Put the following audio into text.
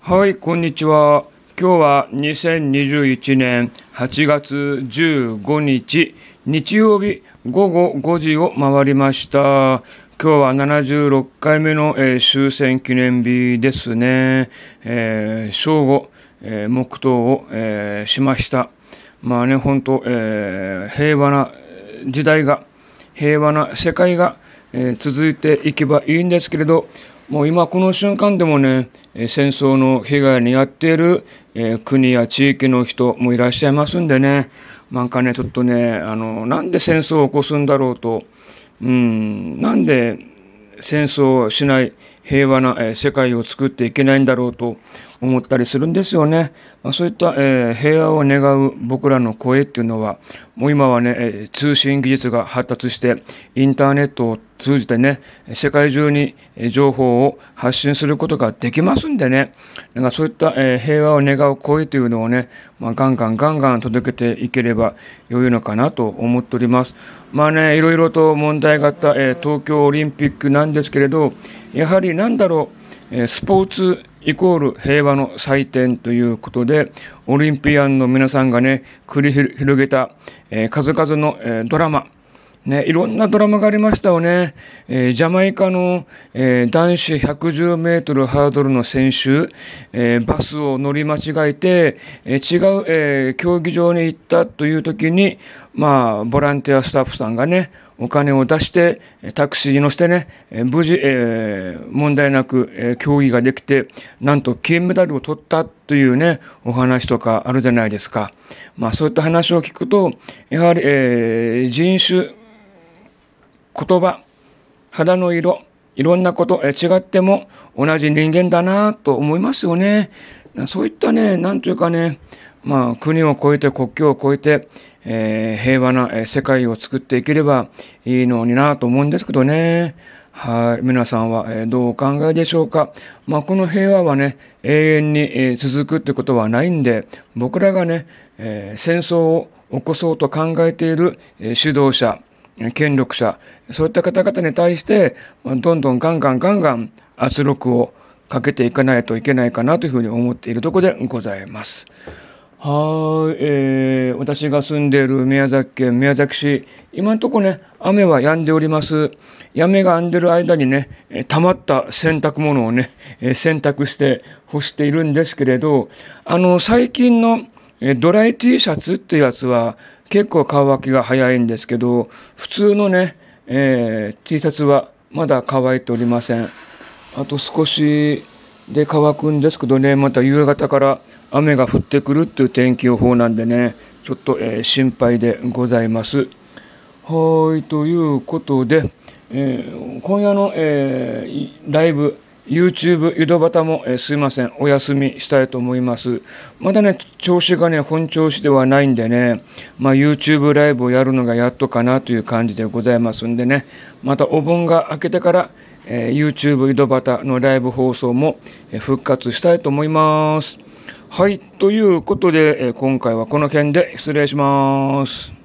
はい、こんにちは。今日は2021年8月15日、日曜日午後5時を回りました。今日は76回目の、えー、終戦記念日ですね。えー、正午、えー、黙祷を、えー、しました。まあね、本当、えー、平和な時代が、平和な世界が、えー、続いていけばいいんですけれど、もう今この瞬間でもね、戦争の被害に遭っている、えー、国や地域の人もいらっしゃいますんでね、なんかね、ちょっとね、あの、なんで戦争を起こすんだろうと、うん、なんで戦争をしない平和な、え、世界を作っていけないんだろうと思ったりするんですよね。まあ、そういった、え、平和を願う僕らの声っていうのは、もう今はね、え、通信技術が発達して、インターネットを通じてね、世界中に情報を発信することができますんでね、なんかそういった、え、平和を願う声というのをね、まあ、ガンガンガンガン届けていければ良いのかなと思っております。まあね、いろいろと問題があった、え、東京オリンピックなんですけれど、やはりなんだろう、え、スポーツイコール平和の祭典ということで、オリンピアンの皆さんがね、繰り広げた、え、数々の、え、ドラマ、ね、いろんなドラマがありましたよね。えー、ジャマイカの、えー、男子110メートルハードルの選手、えー、バスを乗り間違えて、え違う、え競技場に行ったという時に、まあ、ボランティアスタッフさんがね、お金を出して、タクシーに乗せてね、無事、え問題なく、え競技ができて、なんと金メダルを取ったというね、お話とかあるじゃないですか。まあ、そういった話を聞くと、やはり、え人種、言葉、肌の色、いろんなこと、え違っても同じ人間だなと思いますよね。そういったね、なんというかね、まあ、国を越えて、国境を越えて、えー、平和な世界を作っていければいいのになと思うんですけどね。はい。皆さんは、えどうお考えでしょうか。まあ、この平和はね、永遠に、え続くってことはないんで、僕らがね、え戦争を起こそうと考えている、え指導者、権力者、そういった方々に対して、どんどんガンガンガンガン圧力をかけていかないといけないかなというふうに思っているところでございます。はい、えー、私が住んでいる宮崎県宮崎市、今のところね、雨は止んでおります。雨が止んでる間にね、溜まった洗濯物をね、洗濯して干しているんですけれど、あの、最近のえドライ T シャツってやつは、結構乾きが早いんですけど、普通のね、えー、T シャツはまだ乾いておりません。あと少しで乾くんですけどね、また夕方から雨が降ってくるっていう天気予報なんでね、ちょっと、えー、心配でございます。はい、ということで、えー、今夜の、えー、ライブ、YouTube 井戸端も、えー、すいません、お休みしたいと思います。まだね、調子がね、本調子ではないんでね、まあ YouTube ライブをやるのがやっとかなという感じでございますんでね、またお盆が明けてから、えー、YouTube 井戸端のライブ放送も、えー、復活したいと思います。はい、ということで、え、今回はこの辺で失礼します。